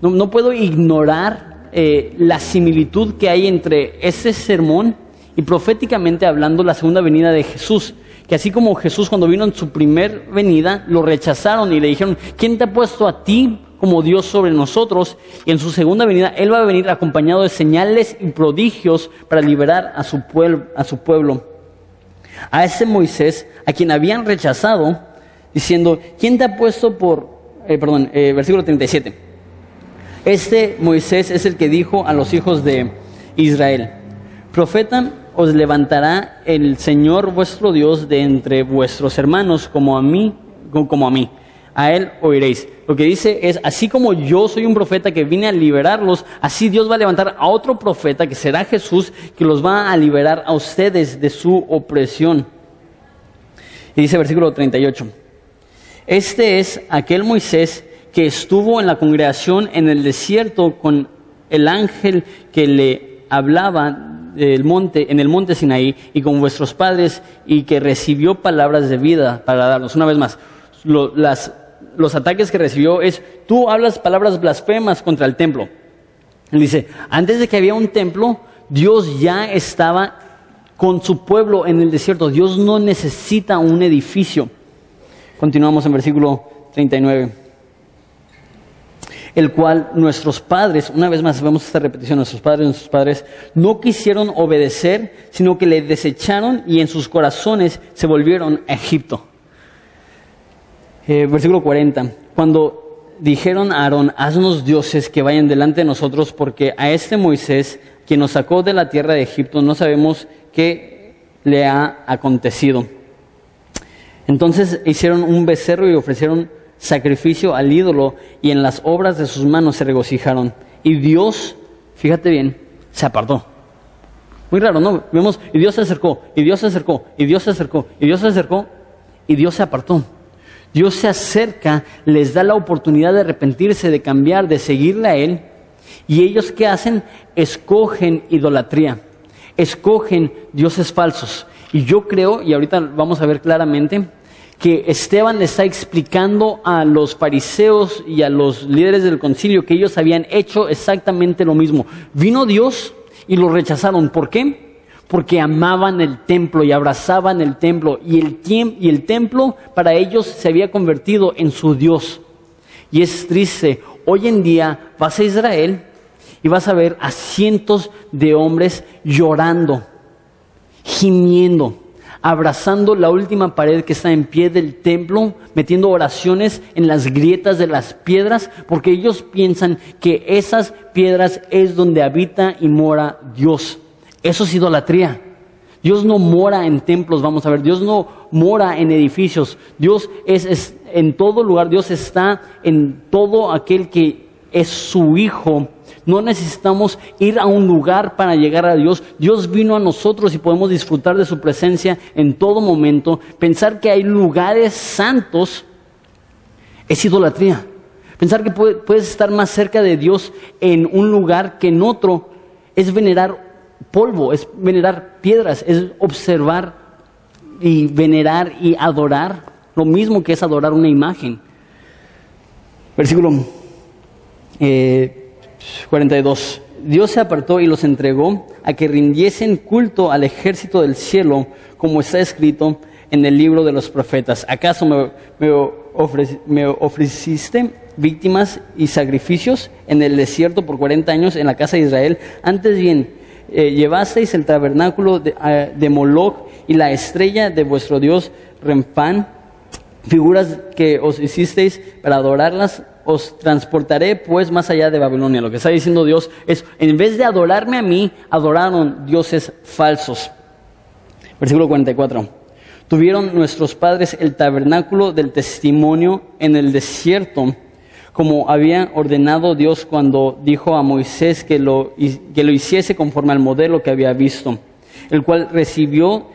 no, puedo ignorar eh, la similitud que hay entre ese sermón y proféticamente hablando la segunda venida de Jesús. Que así como Jesús cuando vino en su primer venida, lo rechazaron y le dijeron, ¿quién te ha puesto a ti como Dios sobre nosotros? Y en su segunda venida, Él va a venir acompañado de señales y prodigios para liberar a su, a su pueblo a ese Moisés a quien habían rechazado, diciendo, ¿quién te ha puesto por, eh, perdón, eh, versículo 37? Este Moisés es el que dijo a los hijos de Israel, profeta os levantará el Señor vuestro Dios de entre vuestros hermanos como a mí, como a mí a él oiréis. Lo que dice es, así como yo soy un profeta que vine a liberarlos, así Dios va a levantar a otro profeta que será Jesús, que los va a liberar a ustedes de su opresión. Y dice versículo 38, este es aquel Moisés que estuvo en la congregación en el desierto con el ángel que le hablaba del monte, en el monte Sinaí y con vuestros padres y que recibió palabras de vida para darnos. Una vez más, las los ataques que recibió es, tú hablas palabras blasfemas contra el templo. Él dice, antes de que había un templo, Dios ya estaba con su pueblo en el desierto. Dios no necesita un edificio. Continuamos en versículo 39. El cual nuestros padres, una vez más vemos esta repetición, nuestros padres, nuestros padres, no quisieron obedecer, sino que le desecharon y en sus corazones se volvieron a Egipto. Eh, versículo 40. Cuando dijeron a Aarón, haznos dioses que vayan delante de nosotros, porque a este Moisés, quien nos sacó de la tierra de Egipto, no sabemos qué le ha acontecido. Entonces hicieron un becerro y ofrecieron sacrificio al ídolo, y en las obras de sus manos se regocijaron. Y Dios, fíjate bien, se apartó. Muy raro, ¿no? Vemos, y Dios se acercó, y Dios se acercó, y Dios se acercó, y Dios se acercó, y Dios se apartó. Dios se acerca, les da la oportunidad de arrepentirse, de cambiar, de seguirle a Él. Y ellos qué hacen? Escogen idolatría, escogen dioses falsos. Y yo creo, y ahorita vamos a ver claramente, que Esteban está explicando a los fariseos y a los líderes del concilio que ellos habían hecho exactamente lo mismo. Vino Dios y lo rechazaron. ¿Por qué? Porque amaban el templo y abrazaban el templo y el, y el templo para ellos se había convertido en su Dios. Y es triste, hoy en día vas a Israel y vas a ver a cientos de hombres llorando, gimiendo, abrazando la última pared que está en pie del templo, metiendo oraciones en las grietas de las piedras, porque ellos piensan que esas piedras es donde habita y mora Dios. Eso es idolatría. Dios no mora en templos, vamos a ver, Dios no mora en edificios, Dios es, en todo lugar, Dios está en todo aquel que es su hijo no necesitamos ir a un lugar para llegar a Dios. Dios vino a nosotros y podemos disfrutar de su presencia en todo momento. Pensar que hay lugares santos es idolatría. Pensar que puedes estar más cerca de Dios en un lugar que en otro es venerar polvo, es venerar piedras, es observar y venerar y adorar lo mismo que es adorar una imagen. Versículo eh, 42. Dios se apartó y los entregó a que rindiesen culto al ejército del cielo, como está escrito en el libro de los profetas. ¿Acaso me, ofreciste víctimas y sacrificios en el desierto por 40 años en la casa de Israel? Antes bien, eh, llevasteis el tabernáculo de, de Moloch y la estrella de vuestro Dios Rempán, figuras que os hicisteis para adorarlas os transportaré pues más allá de Babilonia. Lo que está diciendo Dios es, en vez de adorarme a mí, adoraron dioses falsos. Versículo 44. Tuvieron nuestros padres el tabernáculo del testimonio en el desierto, como había ordenado Dios cuando dijo a Moisés que lo, que lo hiciese conforme al modelo que había visto, el cual recibió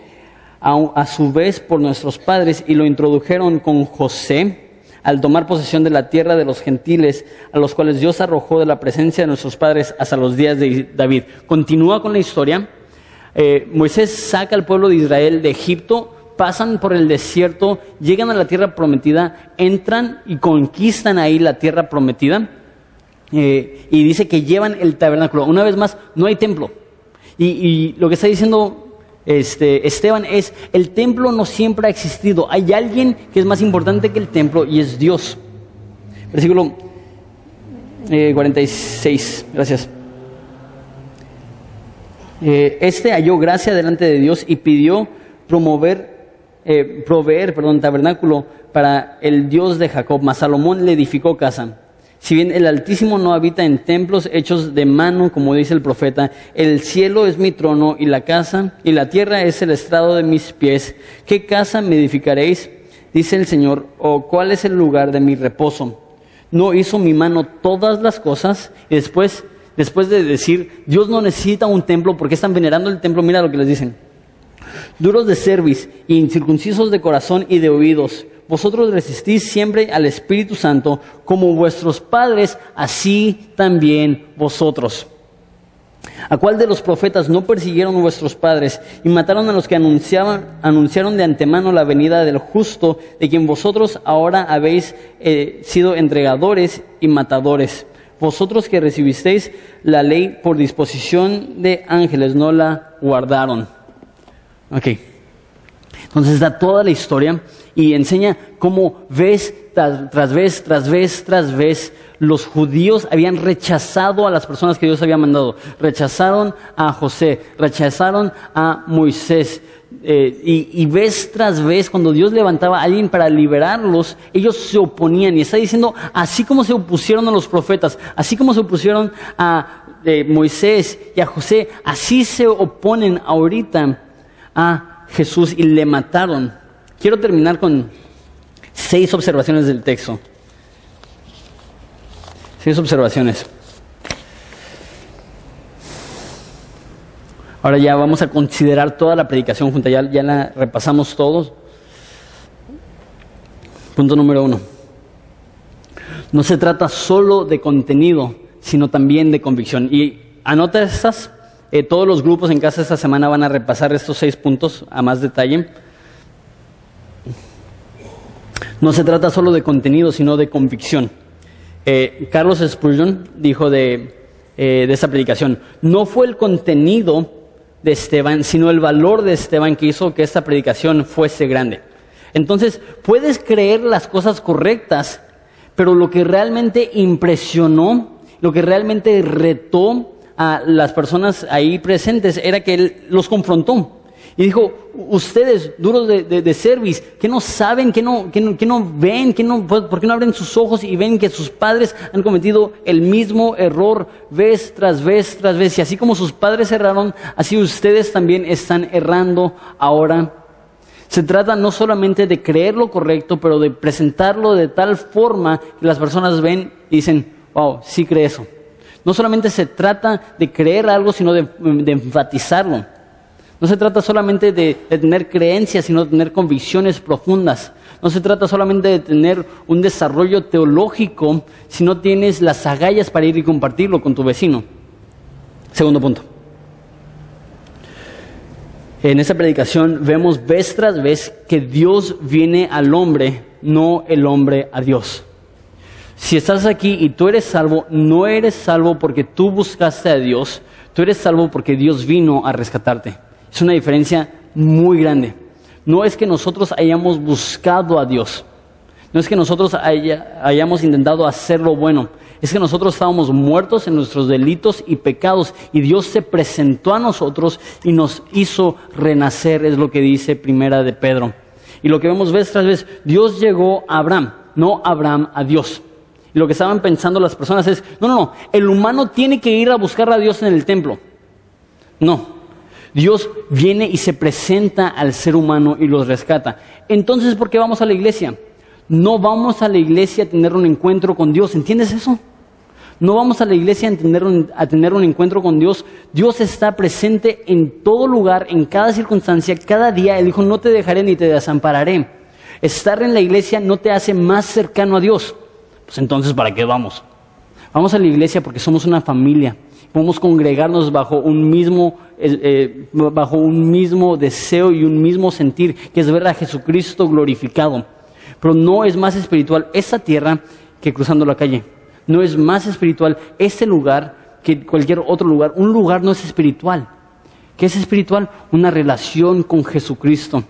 a, a su vez por nuestros padres y lo introdujeron con José al tomar posesión de la tierra de los gentiles, a los cuales Dios arrojó de la presencia de nuestros padres hasta los días de David. Continúa con la historia. Eh, Moisés saca al pueblo de Israel de Egipto, pasan por el desierto, llegan a la tierra prometida, entran y conquistan ahí la tierra prometida. Eh, y dice que llevan el tabernáculo. Una vez más, no hay templo. Y, lo que está diciendo este, Esteban es, el templo no siempre ha existido, hay alguien que es más importante que el templo y es Dios. Versículo 46, eh, gracias. Eh, este halló gracia delante de Dios y pidió promover, eh, proveer, perdón, tabernáculo para el Dios de Jacob, mas Salomón le edificó casa. Si bien el Altísimo no habita en templos hechos de mano, como dice el profeta, el cielo es mi trono y la casa y la tierra es el estrado de mis pies. ¿Qué casa me edificaréis? Dice el Señor, o cuál es el lugar de mi reposo. No hizo mi mano todas las cosas y después, después de decir, Dios no necesita un templo porque están venerando el templo, mira lo que les dicen. Duros de cerviz, incircuncisos de corazón y de oídos vosotros resistís siempre al Espíritu Santo, como vuestros padres, así también vosotros. ¿A cuál de los profetas no persiguieron vuestros padres y mataron a los que anunciaban, anunciaron de antemano la venida del justo, de quien vosotros ahora habéis eh, sido entregadores y matadores? Vosotros que recibisteis la ley por disposición de ángeles, no la guardaron. Ok. Entonces da toda la historia y enseña cómo vez tras, vez, tras vez, tras vez, los judíos habían rechazado a las personas que Dios había mandado. Rechazaron a José, rechazaron a Moisés. Eh, y, y, vez tras vez, cuando Dios levantaba a alguien para liberarlos, ellos se oponían. Y está diciendo, así como se opusieron a los profetas, así como se opusieron a eh, Moisés y a José, así se oponen ahorita a Jesús y le mataron. Quiero terminar con seis observaciones del texto. Seis observaciones. Ahora ya vamos a considerar toda la predicación junta, ya, ya la repasamos todos. Punto número uno. No se trata solo de contenido, sino también de convicción. Y anota estas, eh, todos los grupos en casa esta semana van a repasar estos seis puntos a más detalle. No se trata solo de contenido, sino de convicción. Eh, Carlos Spurgeon dijo de, eh, de esa predicación, no fue el contenido de Esteban, sino el valor de Esteban que hizo que esta predicación fuese grande. Entonces, puedes creer las cosas correctas, pero lo que realmente impresionó, lo que realmente retó a las personas ahí presentes era que él los confrontó. Y dijo, ustedes, duros de, de, service, que no saben, que no, no, no ven, que no, ¿por qué no abren sus ojos y ven que sus padres han cometido el mismo error vez tras vez tras vez? Y así como sus padres erraron, así ustedes también están errando ahora. Se trata no solamente de creer lo correcto, pero de presentarlo de tal forma que las personas ven y dicen, wow, sí cree eso. No solamente se trata de creer algo, sino de, de enfatizarlo. No se trata solamente de, tener creencias, sino de tener convicciones profundas. No se trata solamente de tener un desarrollo teológico, si no tienes las agallas para ir y compartirlo con tu vecino. Segundo punto. En esa predicación vemos vez tras vez que Dios viene al hombre, no el hombre a Dios. Si estás aquí y tú eres salvo, no eres salvo porque tú buscaste a Dios, tú eres salvo porque Dios vino a rescatarte. Es una diferencia muy grande. No es que nosotros hayamos buscado a Dios. No es que nosotros hayamos intentado hacer lo bueno. Es que nosotros estábamos muertos en nuestros delitos y pecados y Dios se presentó a nosotros y nos hizo renacer, es lo que dice Primera de Pedro. Y lo que vemos vez tras vez, Dios llegó a Abraham, no Abraham a Dios. Y lo que estaban pensando las personas es, no, no, no, el humano tiene que ir a buscar a Dios en el templo. No, Dios viene y se presenta al ser humano y los rescata. Entonces, ¿por qué vamos a la iglesia? No vamos a la iglesia a tener un encuentro con Dios, ¿entiendes eso? No vamos a la iglesia a tener, un, a tener un encuentro con Dios. Dios está presente en todo lugar, en cada circunstancia, cada día. Él dijo, no te dejaré ni te desampararé. Estar en la iglesia no te hace más cercano a Dios. Pues entonces, ¿para qué vamos? Vamos a la iglesia porque somos una familia podemos congregarnos bajo un mismo, eh, bajo un mismo deseo y un mismo sentir, que es ver a Jesucristo glorificado. Pero no es más espiritual esa tierra que cruzando la calle. No es más espiritual ese lugar que cualquier otro lugar. Un lugar no es espiritual. ¿Qué es espiritual? Una relación con Jesucristo.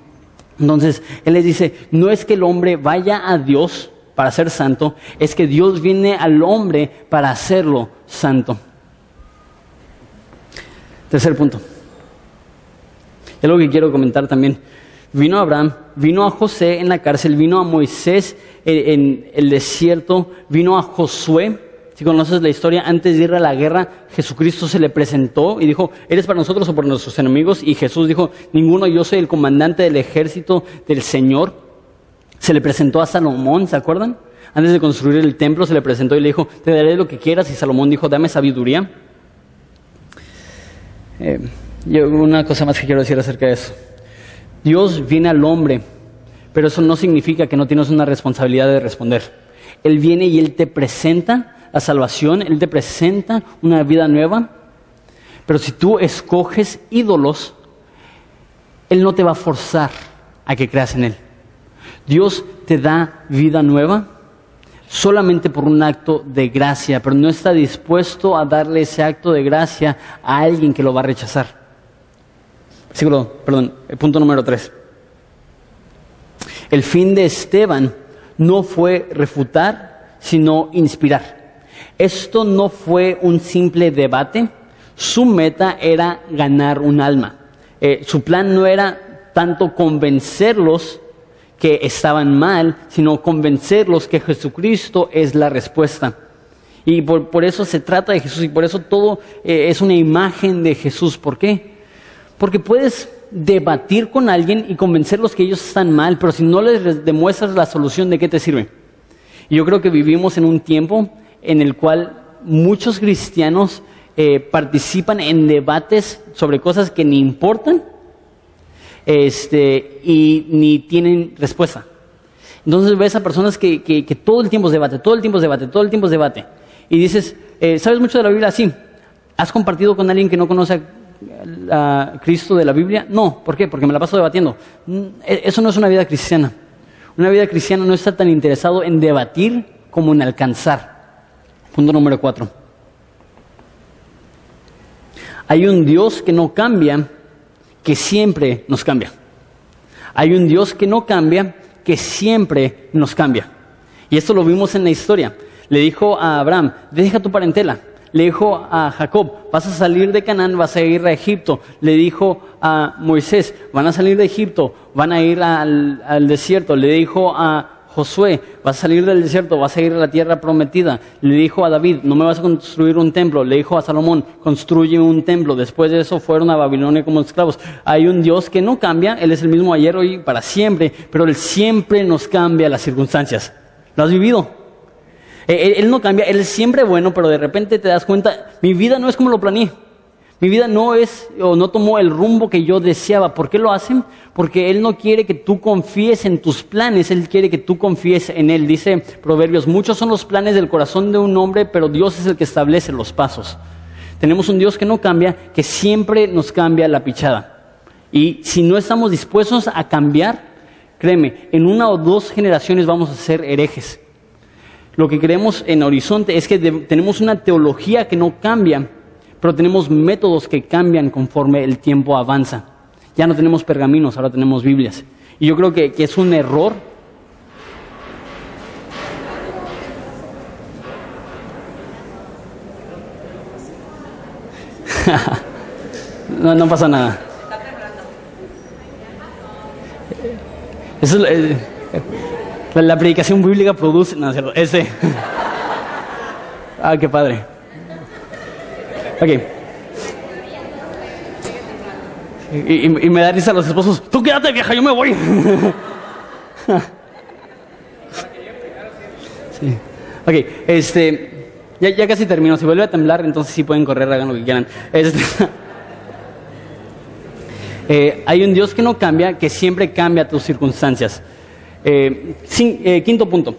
Entonces, Él les dice, no es que el hombre vaya a Dios para ser santo, es que Dios viene al hombre para hacerlo santo. Tercer punto. Es lo que quiero comentar también. Vino Abraham, vino a José en la cárcel, vino a Moisés en, el desierto, vino a Josué. Si conoces la historia, antes de ir a la guerra, Jesucristo se le presentó y dijo, ¿eres para nosotros o por nuestros enemigos? Y Jesús dijo, ninguno, yo soy el comandante del ejército del Señor. Se le presentó a Salomón, ¿se acuerdan? Antes de construir el templo se le presentó y le dijo, te daré lo que quieras. Y Salomón dijo, dame sabiduría. Eh, yo, una cosa más que quiero decir acerca de eso. Dios viene al hombre, pero eso no significa que no tienes una responsabilidad de responder. Él viene y Él te presenta la salvación, Él te presenta una vida nueva, pero si tú escoges ídolos, Él no te va a forzar a que creas en Él. Dios te da vida nueva solamente por un acto de gracia, pero no está dispuesto a darle ese acto de gracia a alguien que lo va a rechazar. Perdón, punto número tres. El fin de Esteban no fue refutar, sino inspirar. Esto no fue un simple debate, su meta era ganar un alma. Eh, su plan no era tanto convencerlos que estaban mal, sino convencerlos que Jesucristo es la respuesta. Y por, eso se trata de Jesús y por eso todo eh, es una imagen de Jesús. ¿Por qué? Porque puedes debatir con alguien y convencerlos que ellos están mal, pero si no les demuestras la solución, ¿de qué te sirve? Yo creo que vivimos en un tiempo en el cual muchos cristianos eh, participan en debates sobre cosas que ni importan este, y ni tienen respuesta. Entonces ves a personas que, que, todo el tiempo es debate, todo el tiempo es debate, todo el tiempo es debate. Y dices, eh, ¿sabes mucho de la Biblia? Sí. ¿Has compartido con alguien que no conoce a, Cristo de la Biblia? No. ¿Por qué? Porque me la paso debatiendo. Mm, e, eso no es una vida cristiana. Una vida cristiana no está tan interesado en debatir como en alcanzar. Punto número cuatro. Hay un Dios que no cambia, que siempre nos cambia. Hay un Dios que no cambia, que siempre nos cambia. Y esto lo vimos en la historia. Le dijo a Abraham, deja tu parentela. Le dijo a Jacob, vas a salir de Canaán, vas a ir a Egipto. Le dijo a Moisés, van a salir de Egipto, van a ir al, desierto. Le dijo a Josué, vas a salir del desierto, vas a ir a la tierra prometida. Le dijo a David, no me vas a construir un templo. Le dijo a Salomón, construye un templo. Después de eso fueron a Babilonia como esclavos. Hay un Dios que no cambia, Él es el mismo ayer, hoy, para siempre, pero Él siempre nos cambia las circunstancias. ¿Lo has vivido? Él, él no cambia, Él es siempre bueno, pero de repente te das cuenta, mi vida no es como lo planeé. Mi vida no es o no tomó el rumbo que yo deseaba. ¿Por qué lo hacen? Porque Él no quiere que tú confíes en tus planes, Él quiere que tú confíes en Él. Dice Proverbios, muchos son los planes del corazón de un hombre, pero Dios es el que establece los pasos. Tenemos un Dios que no cambia, que siempre nos cambia la pichada. Y si no estamos dispuestos a cambiar, créeme, en una o dos generaciones vamos a ser herejes. Lo que creemos en Horizonte es que tenemos una teología que no cambia, pero tenemos métodos que cambian conforme el tiempo avanza. Ya no tenemos pergaminos, ahora tenemos Biblias. Y yo creo que, que es un error. no, no pasa nada. Eso es, eh, la, la, predicación bíblica produce. No, cierto. Ese. ah, qué padre. Y, y, me da risa a los esposos, tú quédate vieja, yo me voy. sí. Ok, este, ya, ya, casi termino. Si vuelve a temblar, entonces sí pueden correr, hagan lo que quieran. Este, eh, hay un Dios que no cambia, que siempre cambia tus circunstancias. Eh, eh, quinto punto.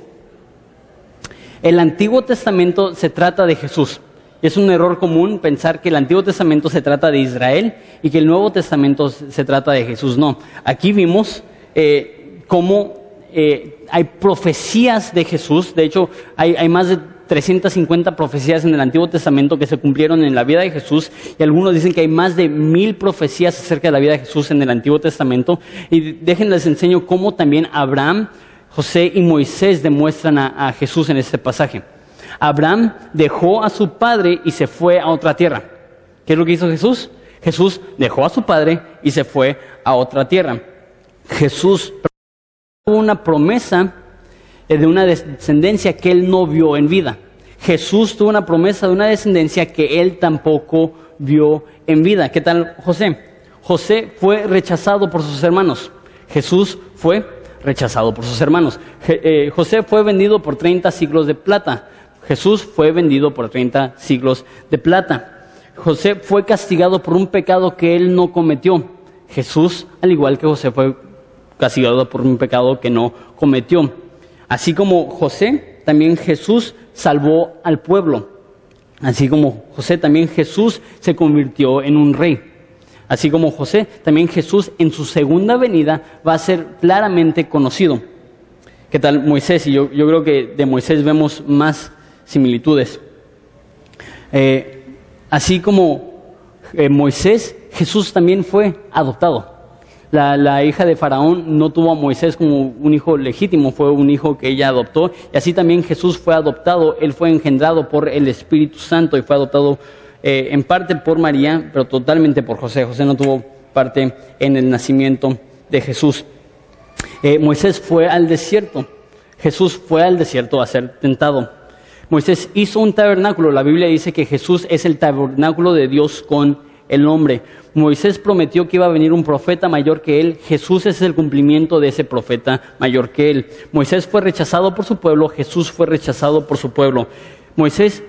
El Antiguo Testamento se trata de Jesús. Es un error común pensar que el Antiguo Testamento se trata de Israel y que el Nuevo Testamento se trata de Jesús. No, aquí vimos eh, cómo eh, hay profecías de Jesús. De hecho, hay, más de 350 profecías en el Antiguo Testamento que se cumplieron en la vida de Jesús y algunos dicen que hay más de mil profecías acerca de la vida de Jesús en el Antiguo Testamento. Y déjenles enseño cómo también Abraham, José y Moisés demuestran a Jesús en este pasaje. Abraham dejó a su padre y se fue a otra tierra. ¿Qué es lo que hizo Jesús? Jesús dejó a su padre y se fue a otra tierra. Jesús tuvo una promesa de una descendencia que él no vio en vida. Jesús tuvo una promesa de una descendencia que él tampoco vio en vida. ¿Qué tal José? José fue rechazado por sus hermanos. Jesús fue rechazado por sus hermanos. Eh, José fue vendido por 30 siglos de plata. Jesús fue vendido por 30 siglos de plata. José fue castigado por un pecado que él no cometió. Jesús, al igual que José, fue castigado por un pecado que no cometió. Así como José, también Jesús salvó al pueblo. Así como José, también Jesús se convirtió en un rey. Así como José, también Jesús en su segunda venida va a ser claramente conocido. ¿Qué tal Moisés? Y yo, yo creo que de Moisés vemos más similitudes. Eh, así como eh, Moisés, Jesús también fue adoptado. La, la, hija de Faraón no tuvo a Moisés como un hijo legítimo, fue un hijo que ella adoptó. Y así también Jesús fue adoptado, él fue engendrado por el Espíritu Santo y fue adoptado eh, en parte por María, pero totalmente por José. José no tuvo parte en el nacimiento de Jesús. Moisés fue al desierto, Jesús fue al desierto a ser tentado. Moisés hizo un tabernáculo. La Biblia dice que Jesús es el tabernáculo de Dios con el hombre. Moisés prometió que iba a venir un profeta mayor que él. Jesús es el cumplimiento de ese profeta mayor que él. Moisés fue rechazado por su pueblo. Jesús fue rechazado por su pueblo. Moisés,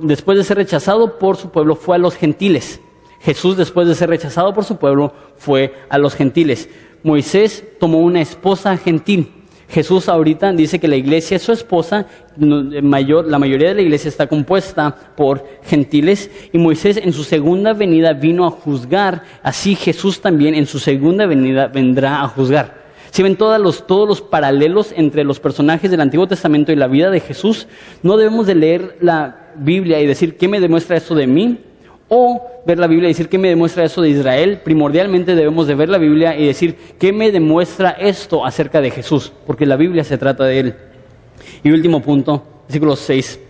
después de ser rechazado por su pueblo, fue a los gentiles. Jesús, después de ser rechazado por su pueblo, fue a los gentiles. Moisés tomó una esposa gentil. Jesús ahorita dice que la iglesia es su esposa, mayor, la mayoría de la iglesia está compuesta por gentiles y Moisés en su segunda venida vino a juzgar, así Jesús también en su segunda venida vendrá a juzgar. si ven todos los, todos los paralelos entre los personajes del Antiguo Testamento y la vida de Jesús, no debemos de leer la Biblia y decir, ¿qué me demuestra esto de mí? O ver la Biblia y decir, ¿qué me demuestra eso de Israel? Primordialmente debemos de ver la Biblia y decir, ¿qué me demuestra esto acerca de Jesús? Porque la Biblia se trata de él. Y último punto, versículo 6.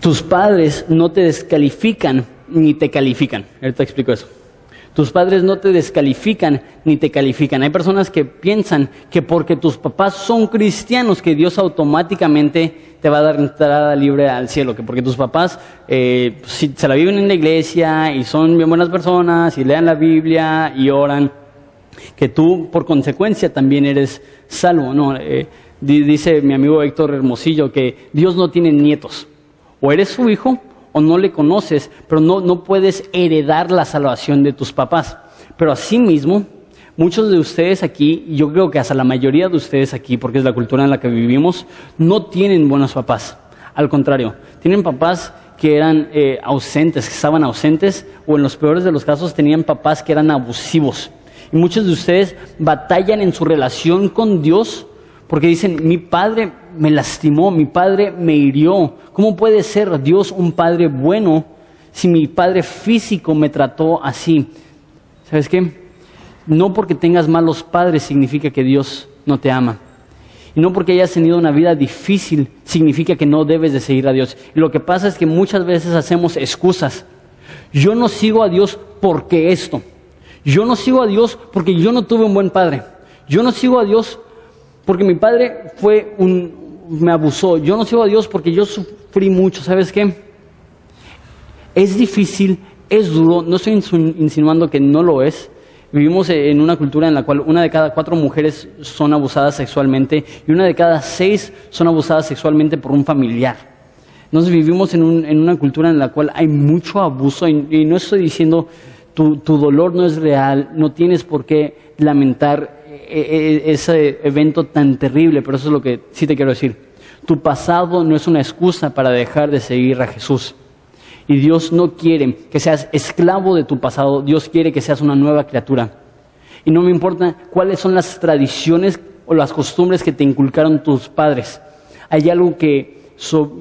Tus padres no te descalifican ni te califican. Ahorita explico eso. Tus padres no te descalifican ni te califican. Hay personas que piensan que porque tus papás son cristianos, que Dios automáticamente te va a dar entrada libre al cielo, que porque tus papás eh, si se la viven en la iglesia y son bien buenas personas y lean la Biblia y oran, que tú por consecuencia también eres salvo. No, eh, dice mi amigo Héctor Hermosillo que Dios no tiene nietos. O eres su hijo o no le conoces, pero no, no puedes heredar la salvación de tus papás. Pero asimismo, muchos de ustedes aquí, yo creo que hasta la mayoría de ustedes aquí, porque es la cultura en la que vivimos, no tienen buenos papás. Al contrario, tienen papás que eran eh, ausentes, que estaban ausentes, o en los peores de los casos tenían papás que eran abusivos. Y muchos de ustedes batallan en su relación con Dios porque dicen, mi padre me lastimó, mi padre me hirió. ¿Cómo puede ser Dios un padre bueno si mi padre físico me trató así? ¿Sabes qué? No porque tengas malos padres significa que Dios no te ama. Y no porque hayas tenido una vida difícil significa que no debes de seguir a Dios. Y lo que pasa es que muchas veces hacemos excusas. Yo no sigo a Dios porque esto. Yo no sigo a Dios porque yo no tuve un buen padre. Yo no sigo a Dios porque mi padre fue un, me abusó. Yo no sigo a Dios porque yo sufrí mucho. ¿Sabes qué? Es difícil, es duro. No estoy insinuando que no lo es. Vivimos en una cultura en la cual una de cada cuatro mujeres son abusadas sexualmente y una de cada seis son abusadas sexualmente por un familiar. Entonces vivimos en, una cultura en la cual hay mucho abuso y, no estoy diciendo tu, tu dolor no es real, no tienes por qué lamentar e, e, ese evento tan terrible, pero eso es lo que sí te quiero decir. Tu pasado no es una excusa para dejar de seguir a Jesús. Y Dios no quiere que seas esclavo de tu pasado, Dios quiere que seas una nueva criatura. Y no me importa cuáles son las tradiciones o las costumbres que te inculcaron tus padres. Hay algo que,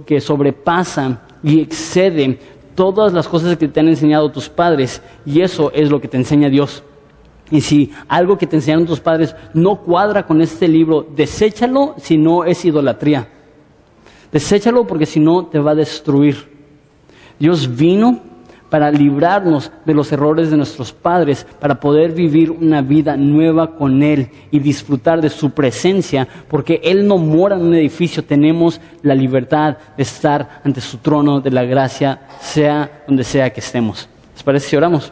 que sobrepasa y excede todas las cosas que te han enseñado tus padres y eso es lo que te enseña Dios. Y si algo que te enseñaron tus padres no cuadra con este libro, deséchalo si no es idolatría. Deséchalo porque si no te va a destruir. Dios vino para librarnos de los errores de nuestros padres, para poder vivir una vida nueva con Él y disfrutar de su presencia, porque Él no mora en un edificio, tenemos la libertad de estar ante su trono de la gracia, sea donde sea que estemos. ¿Les parece si oramos?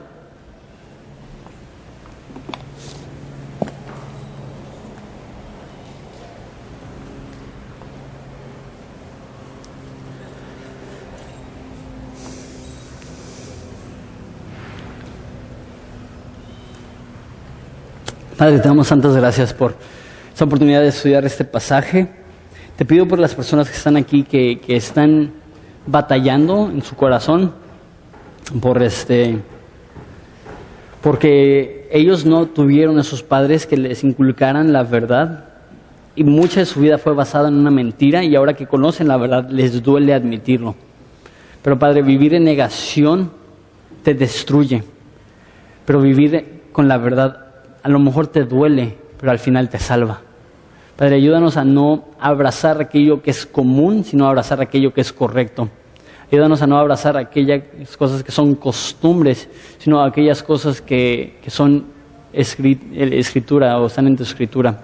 Padre, te damos santas gracias por esta oportunidad de estudiar este pasaje. Te pido por las personas que están aquí, que, que están batallando en su corazón, por este, porque ellos no tuvieron a sus padres que les inculcaran la verdad y mucha de su vida fue basada en una mentira y ahora que conocen la verdad les duele admitirlo. Pero Padre, vivir en negación te destruye, pero vivir con la verdad a lo mejor te duele, pero al final te salva. Padre, ayúdanos a no abrazar aquello que es común, sino a abrazar aquello que es correcto. Ayúdanos a no abrazar aquellas cosas que son costumbres, sino aquellas cosas que, son escritura o están en tu escritura.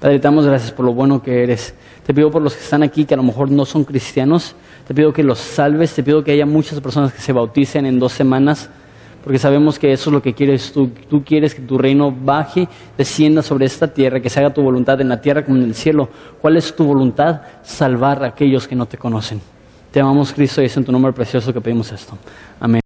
Padre, te damos gracias por lo bueno que eres. Te pido por los que están aquí que a lo mejor no son cristianos, te pido que los salves, te pido que haya muchas personas que se bauticen en dos semanas porque sabemos que eso es lo que quieres tú. Tú quieres que tu reino baje, descienda sobre esta tierra, que se haga tu voluntad en la tierra como en el cielo. ¿Cuál es tu voluntad? Salvar a aquellos que no te conocen. Te amamos Cristo y es en tu nombre precioso que pedimos esto. Amén.